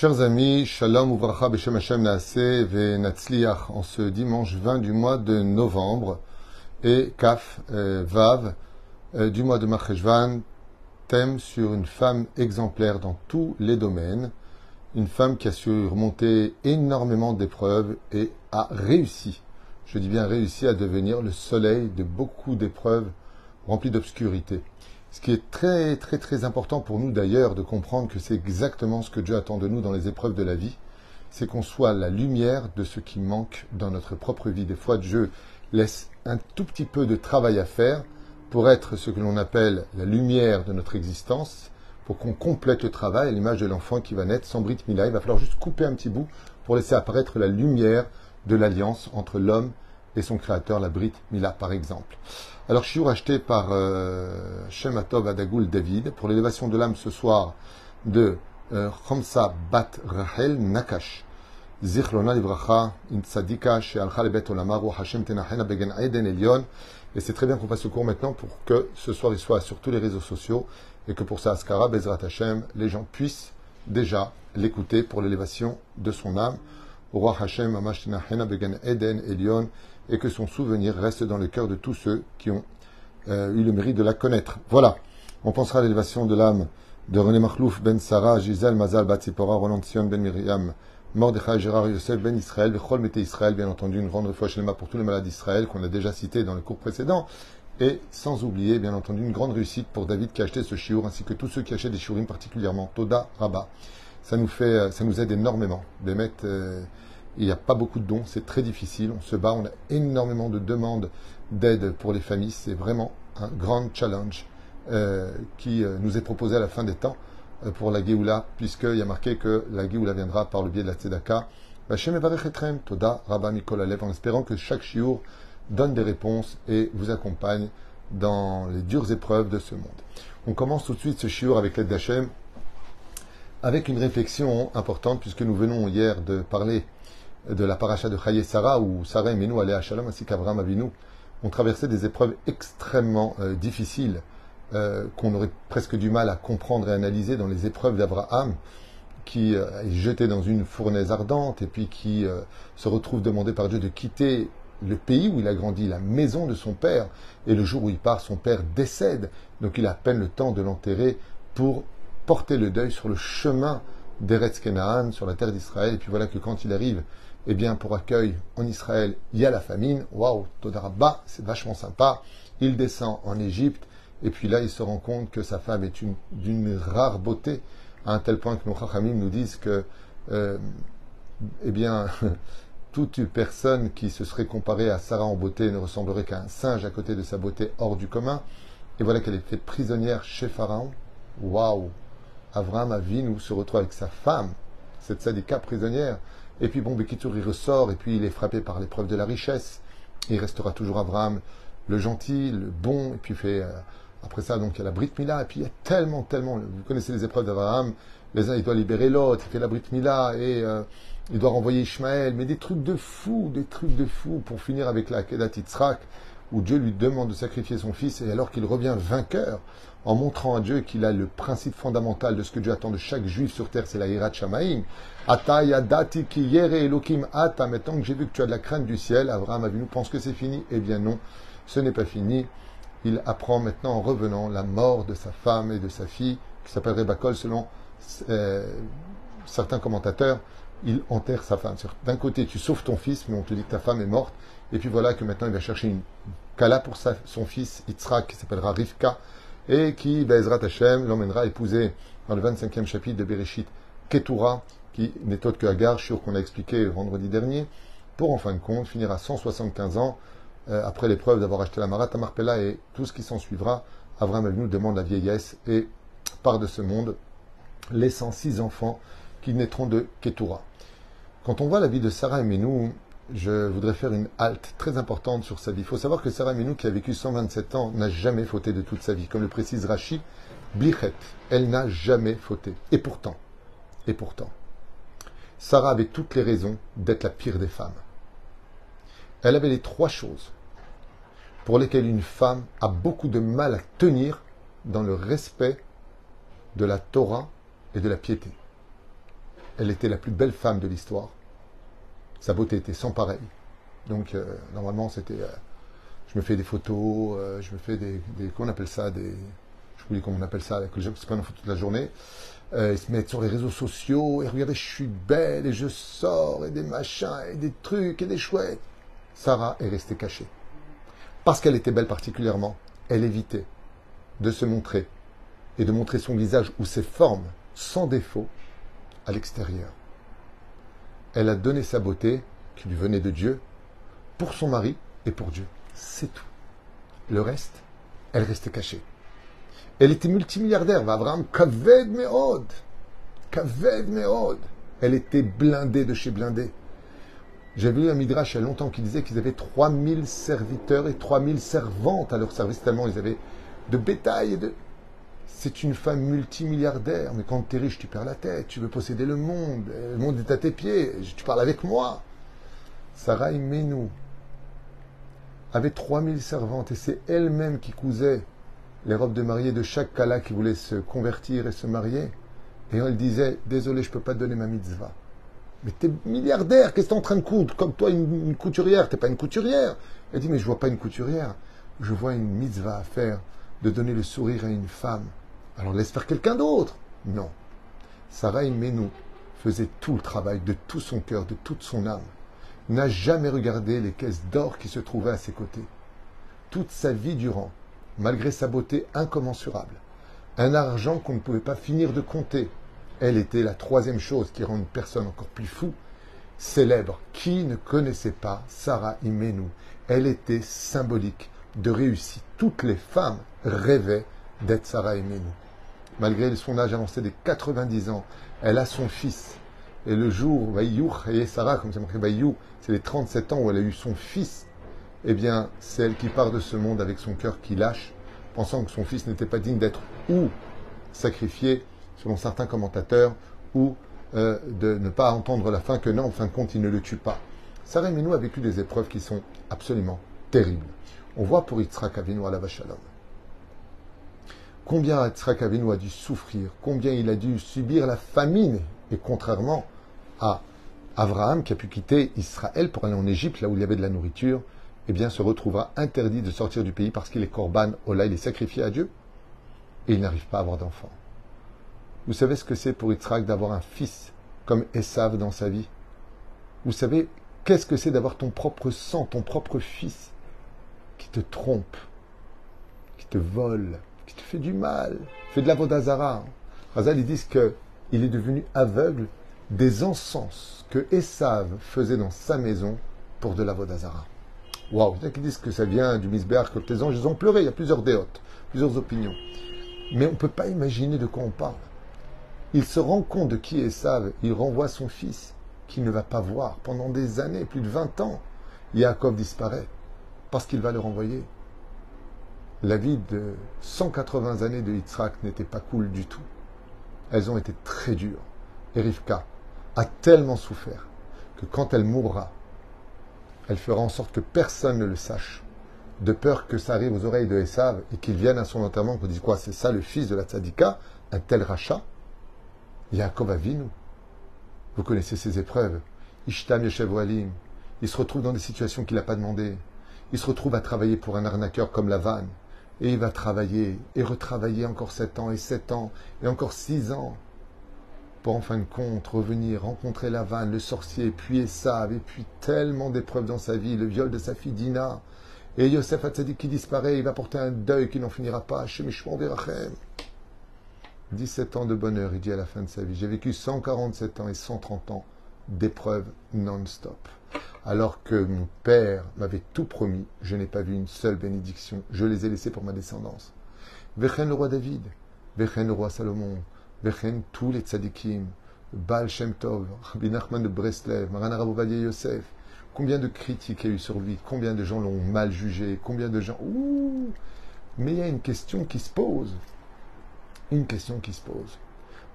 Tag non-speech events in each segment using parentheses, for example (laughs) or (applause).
Chers amis, Shalom Uvracha Beshem Hashem Naase Venatzliach en ce dimanche 20 du mois de novembre et Kaf euh, Vav euh, du mois de Marcheshvan, thème sur une femme exemplaire dans tous les domaines, une femme qui a su remonter énormément d'épreuves et a réussi, je dis bien réussi à devenir le soleil de beaucoup d'épreuves remplies d'obscurité. Ce qui est très très très important pour nous d'ailleurs de comprendre que c'est exactement ce que Dieu attend de nous dans les épreuves de la vie, c'est qu'on soit la lumière de ce qui manque dans notre propre vie. Des fois, Dieu laisse un tout petit peu de travail à faire pour être ce que l'on appelle la lumière de notre existence, pour qu'on complète le travail à l'image de l'enfant qui va naître sans Brit Mila. Il va falloir juste couper un petit bout pour laisser apparaître la lumière de l'alliance entre l'homme son créateur, la Brit Mila par exemple. Alors, suis acheté par euh, Shem Atov Adagoul David pour l'élévation de l'âme ce soir de euh, Chomsa Bat Rahel Nakash. Hashem Tenachena Begen Eden Elion. Et c'est très bien qu'on fasse ce cours maintenant pour que ce soir il soit sur tous les réseaux sociaux et que pour ça, Askara Bezrat Hashem, les gens puissent déjà l'écouter pour l'élévation de son âme. Roi Hashem Amash Tenachena Begen Eden Elion et que son souvenir reste dans le cœur de tous ceux qui ont euh, eu le mérite de la connaître. Voilà. On pensera à l'élévation de l'âme de René Marlouf ben Sarah, Gisèle Mazal, Batsipora, Roland Sion ben Miriam, Mordechai, Gérard Yosef ben Israël, Bechol Israël, bien entendu, une grande fois chez pour tous les malades d'Israël qu'on a déjà cité dans le cours précédent. Et sans oublier, bien entendu, une grande réussite pour David qui a acheté ce chiour, ainsi que tous ceux qui achètent des shiurim particulièrement, Toda, Rabat. Ça nous fait, euh, ça nous aide énormément. Bémet, euh, il n'y a pas beaucoup de dons, c'est très difficile. On se bat, on a énormément de demandes d'aide pour les familles. C'est vraiment un grand challenge euh, qui euh, nous est proposé à la fin des temps euh, pour la Géoula, puisqu'il y a marqué que la Géoula viendra par le biais de la Tzedaka. Toda Rabba Mikol en espérant que chaque chiour donne des réponses et vous accompagne dans les dures épreuves de ce monde. On commence tout de suite ce chiour avec l'aide d'Hachem, avec une réflexion importante, puisque nous venons hier de parler de la paracha de Chaye Sarah, où Sarah et Menou allaient à Shalom ainsi qu'Abraham Avinu, ont traversé des épreuves extrêmement euh, difficiles, euh, qu'on aurait presque du mal à comprendre et analyser dans les épreuves d'Abraham, qui euh, est jeté dans une fournaise ardente et puis qui se retrouve demandé par Dieu de quitter le pays où il a grandi, la maison de son père, et le jour où il part, son père décède, donc il a à peine le temps de l'enterrer pour porter le deuil sur le chemin d'Eretz Kenaan, sur la terre d'Israël, et puis voilà que quand il arrive eh bien, pour accueil en Israël, il y a la famine. Waouh, Todarabba, c'est vachement sympa. Il descend en Égypte, et puis là, il se rend compte que sa femme est d'une rare beauté, à un tel point que nos Chachamim nous disent que, euh, eh bien, (laughs) toute personne qui se serait comparée à Sarah en beauté ne ressemblerait qu'à un singe à côté de sa beauté hors du commun. Et voilà qu'elle est faite prisonnière chez Pharaon. Waouh! Avraham Avinu se retrouve avec sa femme, cette sadika prisonnière. Et puis bon, Bekitour, il ressort, et puis il est frappé par l'épreuve de la richesse. Il restera toujours Abraham, le gentil, le bon, et puis fait, euh, après ça, donc il y a la Brit Mila, et puis il y a tellement, tellement, vous connaissez les épreuves d'Abraham, les uns, il doit libérer l'autre, il fait la Brit Mila, et euh, il doit renvoyer Ishmaël, mais des trucs de fou, des trucs de fou, pour finir avec la Kedat Yitzhak, où Dieu lui demande de sacrifier son fils, et alors qu'il revient vainqueur, en montrant à Dieu qu'il a le principe fondamental de ce que Dieu attend de chaque juif sur terre, c'est la Hirat Shamaim. Ata yadati ki yere elokim ata. Maintenant que j'ai vu que tu as de la crainte du ciel, Abraham Avinu pense que c'est fini. Eh bien non, ce n'est pas fini. Il apprend maintenant en revenant la mort de sa femme et de sa fille, qui s'appellerait Bakol selon euh, certains commentateurs. Il enterre sa femme. D'un côté, tu sauves ton fils, mais on te dit que ta femme est morte. Et puis voilà que maintenant il va chercher une Kala pour son fils Yitzhak, qui s'appellera Rivka et qui, Bezrat Hashem, l'emmènera épouser dans le 25e chapitre de Bereshit, Ketura, qui n'est autre que Agar, sûr qu'on a expliqué vendredi dernier, pour en fin de compte finir à 175 ans, euh, après l'épreuve d'avoir acheté la Marat Marpella et tout ce qui s'en suivra. Avram nous demande la vieillesse et part de ce monde, laissant six enfants qui naîtront de Ketura. Quand on voit la vie de Sarah et Menou, je voudrais faire une halte très importante sur sa vie. Il faut savoir que Sarah Menou, qui a vécu 127 ans, n'a jamais fauté de toute sa vie. Comme le précise Rashi, Blichet, elle n'a jamais fauté. Et pourtant, et pourtant, Sarah avait toutes les raisons d'être la pire des femmes. Elle avait les trois choses pour lesquelles une femme a beaucoup de mal à tenir dans le respect de la Torah et de la piété. elle était la plus belle femme de l'histoire. Sa beauté était sans pareil. Donc, euh, normalement, c'était. euh, je me fais des photos, euh, je me fais des, des. Comment on appelle ça des, Je oublie comment on appelle ça, que les gens qui se prennent en photo toute la journée. Ils se mettent sur les réseaux sociaux et regardez, je suis belle et je sors et des machins et des trucs et des chouettes. Sarah est restée cachée. Parce qu'elle était belle particulièrement, elle évitait de se montrer et de montrer son visage ou ses formes sans défaut à l'extérieur. Elle a donné sa beauté, qui lui venait de Dieu, pour son mari et pour Dieu. C'est tout. Le reste, elle restait cachée. Elle était multimilliardaire, Abraham Kaved Meod. Kaved Meod. Elle était blindée de chez blindée. J'avais lu un midrash il y a longtemps qui disait qu'ils avaient 3000 serviteurs et 3000 servantes à leur service, tellement ils avaient de bétail et de... C'est une femme multimilliardaire, mais quand tu riche, tu perds la tête, tu veux posséder le monde, le monde est à tes pieds, tu parles avec moi. Sarah Menou avait 3000 servantes et c'est elle-même qui cousait les robes de mariée de chaque kala qui voulait se convertir et se marier. Et elle disait, désolé, je ne peux pas donner ma mitzvah. Mais t'es milliardaire, qu'est-ce que t'es en train de coudre? Comme toi, une, une couturière, t'es pas une couturière. Elle dit, mais je vois pas une couturière, je vois une mitzvah à faire, de donner le sourire à une femme. Alors laisse faire quelqu'un d'autre. Non. Sarah Menou faisait tout le travail de tout son cœur, de toute son âme. N'a jamais regardé les caisses d'or qui se trouvaient à ses côtés. Toute sa vie durant, malgré sa beauté incommensurable, un argent qu'on ne pouvait pas finir de compter, elle était la troisième chose qui rend une personne encore plus fou, célèbre. Qui ne connaissait pas Sarah Imenou Elle était symbolique de réussite. Toutes les femmes rêvaient d'être Sarah Imenou. Malgré son âge avancé des 90 ans, elle a son fils. Et le jour, et Sarah, comme c'est marqué c'est les 37 ans où elle a eu son fils. Eh bien, c'est elle qui part de ce monde avec son cœur qui lâche, pensant que son fils n'était pas digne d'être ou sacrifié, selon certains commentateurs, ou euh, de ne pas entendre la fin, que non, en fin de compte, il ne le tue pas. Sarah Menou a vécu des épreuves qui sont absolument terribles. On voit pour Yitzhak Avinu à la Vachalom. Combien Yitzhak Avinu a dû souffrir, combien il a dû subir la famine, et contrairement à Abraham qui a pu quitter Israël pour aller en Égypte, là où il y avait de la nourriture, eh bien se retrouvera interdit de sortir du pays parce qu'il est korban, oh là il est sacrifié à Dieu, et il n'arrive pas à avoir d'enfant. Vous savez ce que c'est pour Yitzhak d'avoir un fils comme Esav dans sa vie? Vous savez qu'est-ce que c'est d'avoir ton propre sang, ton propre fils qui te trompe, qui te vole, qui te fait du mal, fait de la vodazara. Razal, ils disent qu'il est devenu aveugle des encens que Esav faisait dans sa maison pour de la vodazara. Waouh, il y en a qui disent que ça vient du misbéar, que les anges ont pleuré, il y a plusieurs déotes, plusieurs opinions. Mais on ne peut pas imaginer de quoi on parle. Il se rend compte de qui est Sav, il renvoie son fils, qu'il ne va pas voir pendant des années, plus de 20 ans. Yaakov disparaît, parce qu'il va le renvoyer. La vie de 180 années de Yitzhak n'était pas cool du tout. Elles ont été très dures. Et a tellement souffert que quand elle mourra, elle fera en sorte que personne ne le sache, de peur que ça arrive aux oreilles de Esav et qu'il vienne à son enterrement, qu'on dise quoi, c'est ça le fils de la tzadika, un tel rachat Yaakov Avinu. Vous connaissez ses épreuves. Ishtam Yeshev. Il se retrouve dans des situations qu'il n'a pas demandées. Il se retrouve à travailler pour un arnaqueur comme Lavan. Et il va travailler et retravailler encore sept ans et sept ans et encore six ans pour en fin de compte revenir, rencontrer Lavan, le sorcier, puis Esav, et puis tellement d'épreuves dans sa vie, le viol de sa fille Dina, et Yosef Hatzadik qui disparaît, il va porter un deuil qui n'en finira pas, Shemishmon Verachem. 17 ans de bonheur, il dit à la fin de sa vie. J'ai vécu 147 ans et 130 ans d'épreuves non-stop. Alors que mon père m'avait tout promis, je n'ai pas vu une seule bénédiction. Je les ai laissés pour ma descendance. Vechen le roi David, Vechen le roi Salomon, Vechen tous les tzadikim, Baal Shem Tov, Rabbi Nachman de Breslev, Maran Rabovadia Yosef. Combien de critiques il y a eu sur lui Combien de gens l'ont mal jugé Combien de gens... Mais il y a une question qui se pose une question qui se pose.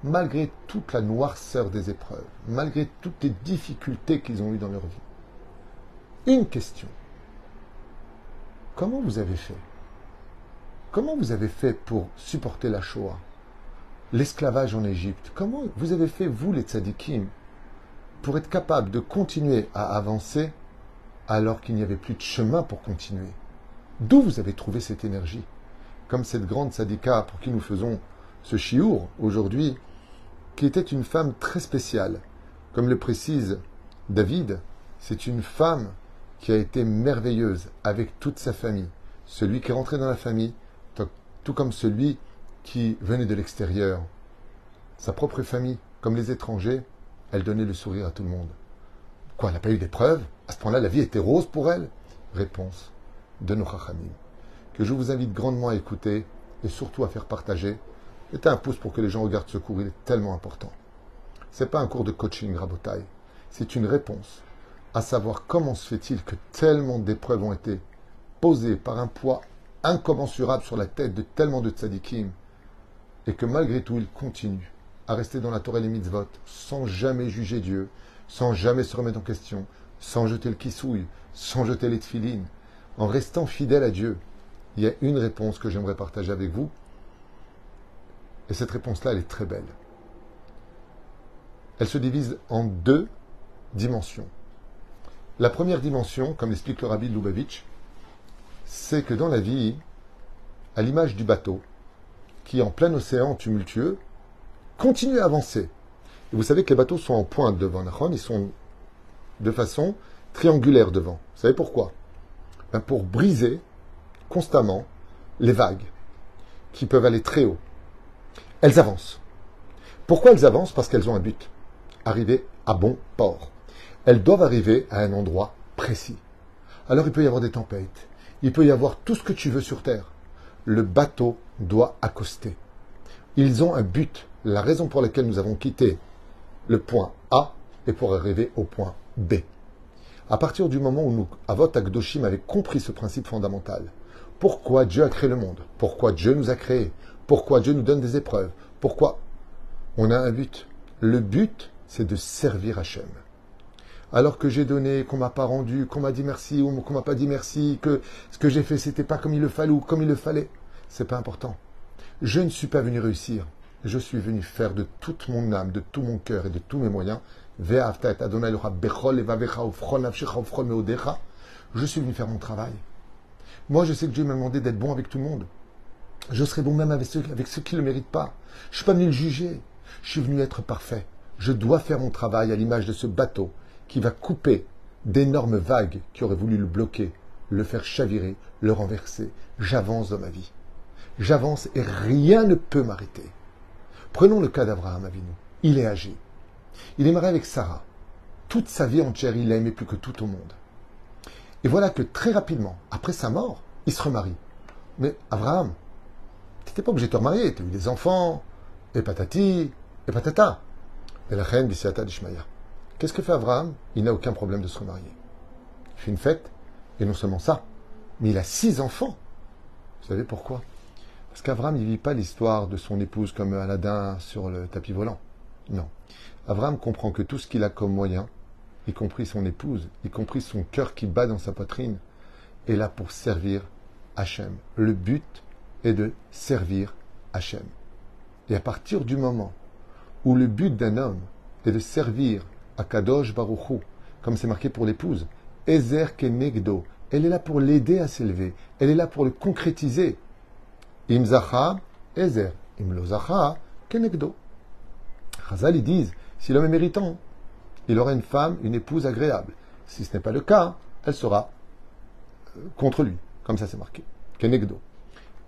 Malgré toute la noirceur des épreuves, malgré toutes les difficultés qu'ils ont eues dans leur vie, une question. Comment vous avez fait? Comment vous avez fait pour supporter la Shoah L'esclavage en Égypte? Comment vous avez fait, vous les tzadikim pour être capable de continuer à avancer alors qu'il n'y avait plus de chemin pour continuer? D'où vous avez trouvé cette énergie? Comme cette grande sadika pour qui nous faisons ce chiour aujourd'hui, qui était une femme très spéciale. Comme le précise David, c'est une femme qui a été merveilleuse avec toute sa famille. Celui qui est rentré dans la famille, tout comme celui qui venait de l'extérieur. Sa propre famille, comme les étrangers, elle donnait le sourire à tout le monde. Quoi, elle n'a pas eu d'épreuve À ce point-là, la vie était rose pour elle? Réponse de nos chachamim, que je vous invite grandement à écouter et surtout à faire partager. Mettez un pouce pour que les gens regardent ce cours, il est tellement important. Ce n'est pas un cours de coaching, Rabotai. C'est une réponse à savoir comment se fait-il que tellement d'épreuves ont été posées par un poids incommensurable sur la tête de tellement de tzadikim et que malgré tout, ils continuent à rester dans la Torah et les mitzvot sans jamais juger Dieu, sans jamais se remettre en question, sans jeter le kissouille, sans jeter les tfilines, en restant fidèle à Dieu. Il y a une réponse que j'aimerais partager avec vous. Et cette réponse-là, elle est très belle. Elle se divise en deux dimensions. La première dimension, comme l'explique le rabbi Lubavitch, c'est que dans la vie, à l'image du bateau, qui en plein océan tumultueux, continue à avancer. Et vous savez que les bateaux sont en pointe devant Nachon, ils sont de façon triangulaire devant. Vous savez pourquoi? Ben Pour briser constamment les vagues qui peuvent aller très haut. Elles avancent. Pourquoi elles avancent? Parce qu'elles ont un but. Arriver à bon port. Elles doivent arriver à un endroit précis. Alors il peut y avoir des tempêtes. Il peut y avoir tout ce que tu veux sur Terre. Le bateau doit accoster. Ils ont un but. La raison pour laquelle nous avons quitté le point A est pour arriver au point B. À partir du moment où nous, Avot Akdoshim avait compris ce principe fondamental, pourquoi Dieu a créé le monde, pourquoi Dieu nous a créés, pourquoi Dieu nous donne des épreuves, pourquoi? On a un but. Le but, c'est de servir Hachem. Alors que j'ai donné, qu'on m'a pas rendu, qu'on m'a dit merci ou qu'on m'a pas dit merci, que ce que j'ai fait c'était pas comme il le fallait ou comme il le fallait, c'est pas important. Je ne suis pas venu réussir. Je suis venu faire de toute mon âme, de tout mon cœur et de tous mes moyens. Je suis venu faire mon travail. Moi, je sais que Dieu m'a demandé d'être bon avec tout le monde. Je serai bon même avec ceux, qui ne le méritent pas. Je suis pas venu le juger. Je suis venu être parfait. Je dois faire mon travail à l'image de ce bateau qui va couper d'énormes vagues qui auraient voulu le bloquer, le faire chavirer, le renverser. J'avance dans ma vie. J'avance et rien ne peut m'arrêter. Prenons le cas d'Abraham Avinu. Il est âgé. Il est marié avec Sarah. Toute sa vie entière, il l'a aimé plus que tout au monde. Et voilà que très rapidement, après sa mort, il se remarie. Mais Abraham, tu n'étais pas obligé de te remarier. Tu as eu des enfants, et patati, et patata. Et la reine d'Ishmaïa. Qu'est-ce que fait Abraham? Il n'a aucun problème de se remarier. Il fait une fête, et non seulement ça, mais il a six enfants. Vous savez pourquoi? Parce qu'Abraham, il vit pas l'histoire de son épouse comme Aladdin sur le tapis volant. Non. Abraham comprend que tout ce qu'il a comme moyen, y compris son épouse, y compris son cœur qui bat dans sa poitrine, est là pour servir Hachem. Le but est de servir Hachem. Et à partir du moment où le but d'un homme est de servir Akadosh Baruchou, comme c'est marqué pour l'épouse, Ezer Kenegdo, elle est là pour l'aider à s'élever, elle est là pour le concrétiser. Imzacha, Ezer, Imlozacha, Kenegdo. Chazal, ils disent, si l'homme est méritant, il aura une femme, une épouse agréable. Si ce n'est pas le cas, elle sera euh, contre lui, comme ça c'est marqué. Kenegdo.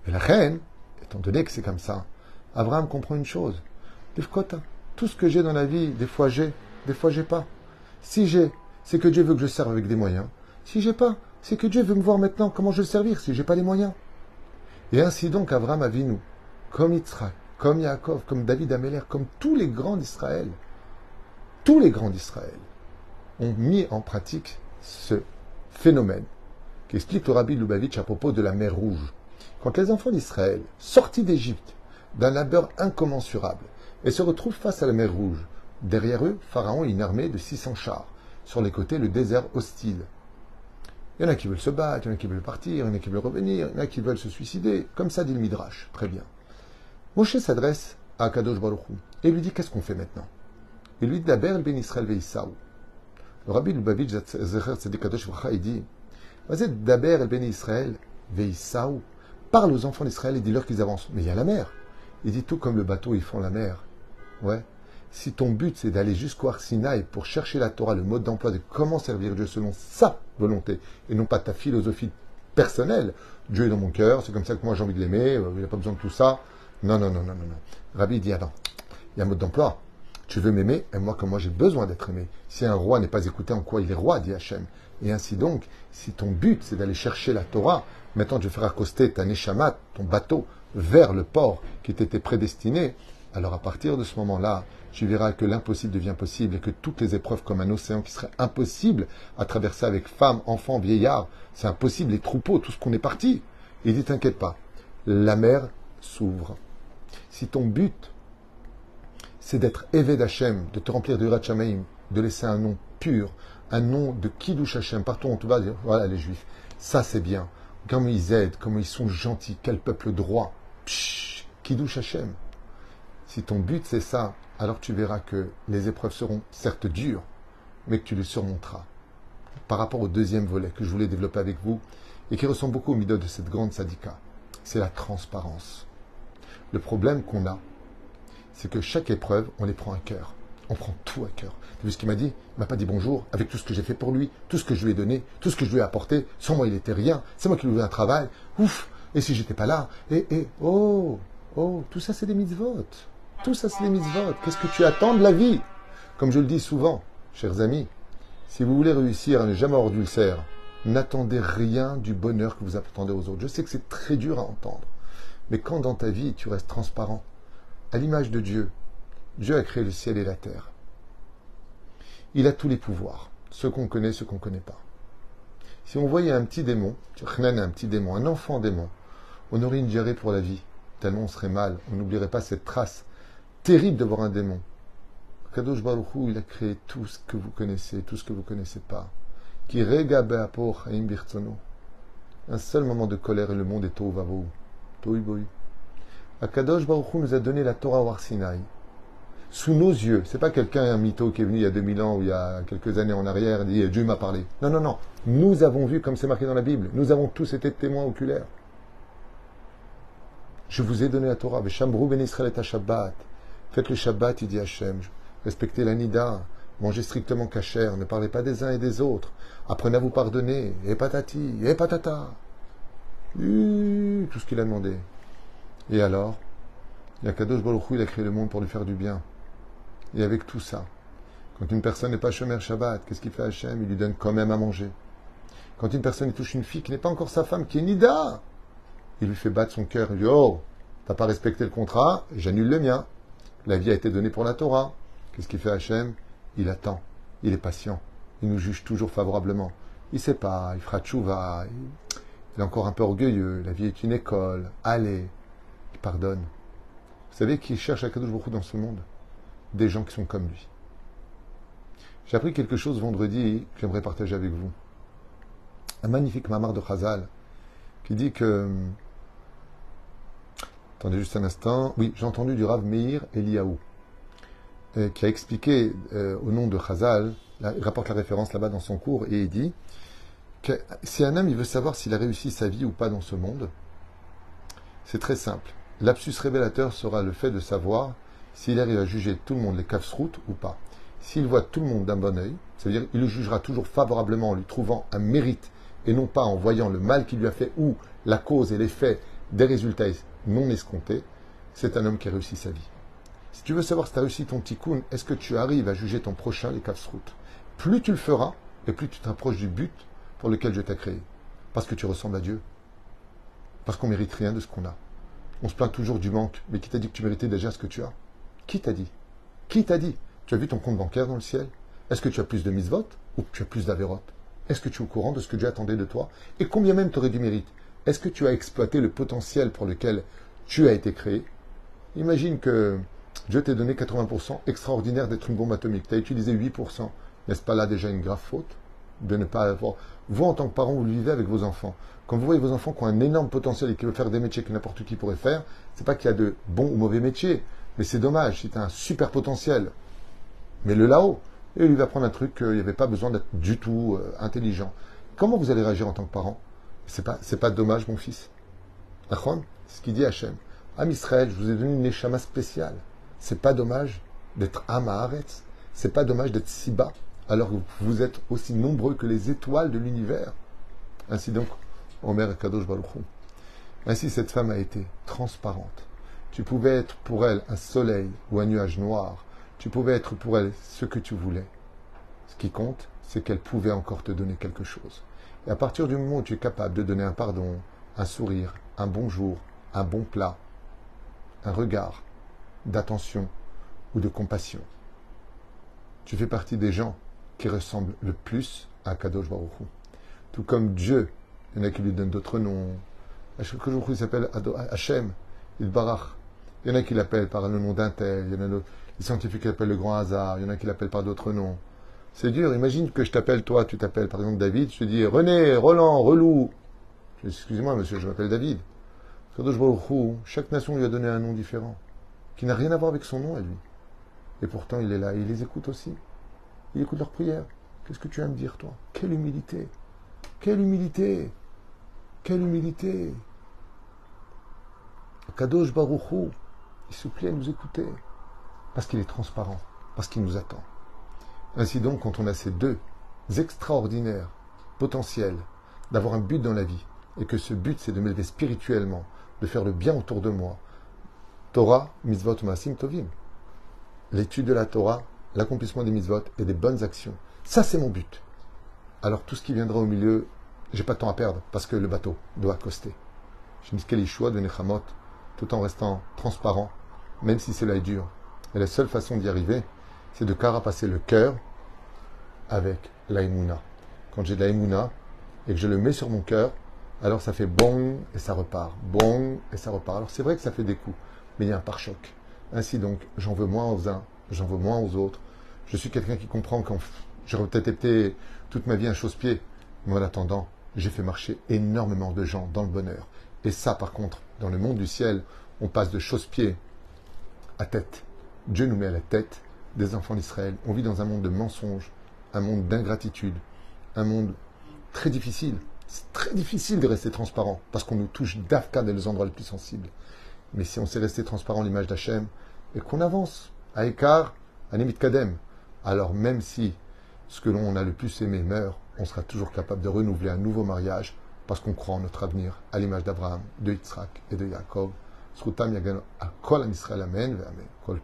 Et la reine, étant donné que c'est comme ça, Abraham comprend une chose. Tout ce que j'ai dans la vie, des fois j'ai, des fois j'ai pas. Si j'ai, c'est que Dieu veut que je serve avec des moyens. Si j'ai pas, c'est que Dieu veut me voir maintenant comment je vais le servir si j'ai pas les moyens. Et ainsi donc, Abraham a vu nous, comme Yitzhak, comme Yaakov, comme David Améler, comme tous les grands d'Israël, tous les grands d'Israël ont mis en pratique ce phénomène qu'explique le rabbi Lubavitch à propos de la mer Rouge. Quand les enfants d'Israël, sortis d'Égypte, d'un labeur incommensurable, et se retrouvent face à la mer Rouge, derrière eux, Pharaon et une armée de 600 chars, sur les côtés le désert hostile. Il y en a qui veulent se battre, il y en a qui veulent partir, il y en a qui veulent revenir, il y en a qui veulent se suicider, comme ça dit le Midrash. Très bien. Moshe s'adresse à Kadosh Baruch et lui dit Qu'est-ce qu'on fait maintenant? Il lui dit Daber ben Israël veisaou. Le rabbi Lubavitch Zecher Tzadik Kadosh il dit Vas-y, Daber ben Israël veisaou. Parle aux enfants d'Israël et dis-leur qu'ils avancent. Mais il y a la mer. Il dit tout comme le bateau, ils font la mer. Ouais. Si ton but c'est d'aller jusqu'au Arsinaï pour chercher la Torah, le mode d'emploi de comment servir Dieu selon sa volonté et non pas ta philosophie personnelle, Dieu est dans mon cœur, c'est comme ça que moi j'ai envie de l'aimer, euh, il n'y a pas besoin de tout ça. Non, non, non, non, non, non. Rabbi dit attends, il y a un mode d'emploi. Tu veux m'aimer, et moi comme moi j'ai besoin d'être aimé. Si un roi n'est pas écouté, en quoi il est roi, dit Hachem. Et ainsi donc, si ton but c'est d'aller chercher la Torah, maintenant tu vais faire accoster ta Neshamat, ton bateau, vers le port qui t'était prédestiné, alors à partir de ce moment-là, tu verras que l'impossible devient possible et que toutes les épreuves comme un océan qui serait impossible à traverser avec femmes, enfants, vieillards, c'est impossible, les troupeaux, tout ce qu'on est parti. Il dit, t'inquiète pas, la mer s'ouvre. Si ton but, c'est d'être évé d'Hachem, de te remplir de Ratchamaim, de laisser un nom pur, un nom de Kiddush Hachem, partout où on te va dire, voilà les Juifs, ça c'est bien. Comment ils aident, comment ils sont gentils, quel peuple droit. Pshh, Kiddush Hachem. Si ton but c'est ça, alors tu verras que les épreuves seront certes dures, mais que tu les surmonteras. Par rapport au deuxième volet que je voulais développer avec vous, et qui ressemble beaucoup au milieu de cette grande syndicat, c'est la transparence. Le problème qu'on a, c'est que chaque épreuve, on les prend à cœur. On prend tout à cœur. Tu vu ce qu'il m'a dit? Il m'a pas dit bonjour avec tout ce que j'ai fait pour lui, tout ce que je lui ai donné, tout ce que je lui ai apporté. Sans moi, il n'était rien. C'est moi qui lui ai un travail. Ouf Et si j'étais pas là? Et, et, oh, oh, tout ça, c'est des mitzvot. Tout ça, c'est des mitzvot. Qu'est-ce que tu attends de la vie? Comme je le dis souvent, chers amis, si vous voulez réussir à ne jamais avoir d'ulcère, n'attendez rien du bonheur que vous attendez aux autres. Je sais que c'est très dur à entendre. Mais quand dans ta vie, tu restes transparent, à l'image de Dieu, Dieu a créé le ciel et la terre. Il a tous les pouvoirs, ceux qu'on connaît, ceux qu'on ne connaît pas. Si on voyait un petit démon, un petit démon, un enfant démon, on aurait une diarrhée pour la vie, tellement on serait mal, on n'oublierait pas cette trace terrible de voir un démon. Kadosh Baruch il a créé tout ce que vous connaissez, tout ce que vous ne connaissez pas. Qui Un seul moment de colère et le monde est vavou. Tohu bohu. Akadosh Baruch nous a donné la Torah au Arsinaï. Sous nos yeux. C'est pas quelqu'un, un mytho qui est venu il y a 2000 ans ou il y a quelques années en arrière et dit Dieu m'a parlé. Non, non, non. Nous avons vu, comme c'est marqué dans la Bible, nous avons tous été témoins oculaires. Je vous ai donné la Torah. ben Israël et Shabbat. Faites le Shabbat, il dit Hachem. Respectez la Nida. Mangez strictement cachère. Ne parlez pas des uns et des autres. Apprenez à vous pardonner. Et patati, et patata. tout ce qu'il a demandé. Et alors, Yakadosh Baruch il a créé le monde pour lui faire du bien. Et avec tout ça, quand une personne n'est pas Shomer Shabbat, qu'est-ce qu'il fait Hachem? Il lui donne quand même à manger. Quand une personne touche une fille qui n'est pas encore sa femme, qui est Nida, il lui fait battre son cœur. Il dit Oh, t'as pas respecté le contrat, j'annule le mien. La vie a été donnée pour la Torah. Qu'est-ce qu'il fait Hachem? Il attend. Il est patient. Il nous juge toujours favorablement. Il sait pas, il fera tchouva. Il est encore un peu orgueilleux. La vie est une école. Allez, il pardonne. Vous savez qui cherche à Kadosh beaucoup dans ce monde? Des gens qui sont comme lui. J'ai appris quelque chose vendredi que j'aimerais partager avec vous. Un magnifique mamar de Chazal qui dit que Attendez juste un instant. Oui, j'ai entendu du Rav Meir Eliaou, euh, qui a expliqué euh, au nom de Chazal, il rapporte la référence là-bas dans son cours, et il dit que si un homme il veut savoir s'il a réussi sa vie ou pas dans ce monde, c'est très simple. L'absus révélateur sera le fait de savoir s'il arrive à juger tout le monde les routes ou pas. S'il voit tout le monde d'un bon oeil, c'est-à-dire il le jugera toujours favorablement en lui trouvant un mérite et non pas en voyant le mal qu'il lui a fait ou la cause et l'effet des résultats non escompté, c'est un homme qui a réussi sa vie. Si tu veux savoir si tu as réussi ton tikkun, est-ce que tu arrives à juger ton prochain, les routes Plus tu le feras, et plus tu t'approches du but pour lequel je t'ai créé. Parce que tu ressembles à Dieu. Parce qu'on mérite rien de ce qu'on a. On se plaint toujours du manque, mais qui t'a dit que tu méritais déjà ce que tu as? Qui t'a dit? Qui t'a dit? Tu as vu ton compte bancaire dans le ciel? Est-ce que tu as plus de misvotes ou tu as plus d'avérotes? Est-ce que tu es au courant de ce que Dieu attendait de toi? Et combien même tu aurais du mérite? Est-ce que tu as exploité le potentiel pour lequel tu as été créé? Imagine que Dieu t'ait donné 80% extraordinaire d'être une bombe atomique. Tu as utilisé 8%. N'est-ce pas là déjà une grave faute de ne pas avoir. Vous, en tant que parent, vous vivez avec vos enfants. Quand vous voyez vos enfants qui ont un énorme potentiel et qui veulent faire des métiers que n'importe qui pourrait faire, c'est pas qu'il y a de bons ou mauvais métiers, mais c'est dommage. As un super potentiel, Mais le là-haut, et il va prendre un truc qu'il n'y avait pas besoin d'être du tout euh, intelligent. Comment vous allez réagir en tant que parent? C'est pas, c'est pas dommage, mon fils. D'accord C'est ce qu'il dit Hachem. Am Israël, je vous ai donné une échama spéciale. C'est pas dommage d'être Am Haaretz. C'est pas dommage d'être si bas, alors que vous êtes aussi nombreux que les étoiles de l'univers. Ainsi donc, Omer Kadosh Baruch. Ainsi, cette femme a été transparente. Tu pouvais être pour elle un soleil ou un nuage noir. Tu pouvais être pour elle ce que tu voulais. Ce qui compte, c'est qu'elle pouvait encore te donner quelque chose. Et à partir du moment où tu es capable de donner un pardon, un sourire, un bonjour, un bon plat, un regard d'attention ou de compassion, tu fais partie des gens qui ressemblent le plus à Kadosh Baruch. Tout comme Dieu, il y en a qui lui donnent d'autres noms, Kadosh s'appelle Hachem, il barach. Il y en a qui l'appellent par le nom d'un tel, il y en a d'autres. Les scientifiques l'appellent le grand hasard, il y en a qui l'appellent par d'autres noms. C'est dur. Imagine que je t'appelle, toi, tu t'appelles par exemple David, je te dis René, Roland, Relou. Excusez-moi, monsieur, je m'appelle David. Chaque nation lui a donné un nom différent, qui n'a rien à voir avec son nom à lui. Et pourtant, il est là, il les écoute aussi. Il écoute leurs prières. Qu'est-ce que tu as à me dire, toi? Quelle humilité Quelle humilité Quelle humilité Kadosh Baruchou, il se à nous écouter, parce qu'il est transparent, parce qu'il nous attend. Ainsi donc, quand on a ces deux extraordinaires potentiels d'avoir un but dans la vie, et que ce but c'est de m'élever spirituellement, de faire le bien autour de moi, Torah, mitzvot, maasim, tovim. L'étude de la Torah, l'accomplissement des mitzvot et des bonnes actions. Ça, c'est mon but. Alors, tout ce qui viendra au milieu, j'ai pas de temps à perdre parce que le bateau doit accoster. Je choix de Nechamot, tout en restant transparent, même si cela est dur. Et la seule façon d'y arriver, c'est de carapacer le cœur avec l'aïmouna. Quand j'ai de l'aïmouna et que je le mets sur mon cœur, alors ça fait bon et ça repart, bon et ça repart. Alors c'est vrai que ça fait des coups, mais il y a un pare-choc. Ainsi donc, j'en veux moins aux uns, j'en veux moins aux autres. Je suis quelqu'un qui comprend quand j'aurais peut-être été toute ma vie un chausse-pied, mais en attendant, j'ai fait marcher énormément de gens dans le bonheur. Et ça, par contre, dans le monde du ciel, on passe de chausse-pied à tête. Dieu nous met à la tête des enfants d'Israël. On vit dans un monde de mensonges, un monde d'ingratitude, un monde très difficile. C'est très difficile de rester transparent parce qu'on nous touche d'Afka dans les endroits les plus sensibles. Mais si on sait rester transparent l'image d'Hachem et qu'on avance à écart, à limite Kadem, alors même si ce que l'on a le plus aimé meurt, on sera toujours capable de renouveler un nouveau mariage parce qu'on croit en notre avenir à l'image d'Abraham, de Yitzhak et de Yaakov. Amen, Amen. Kol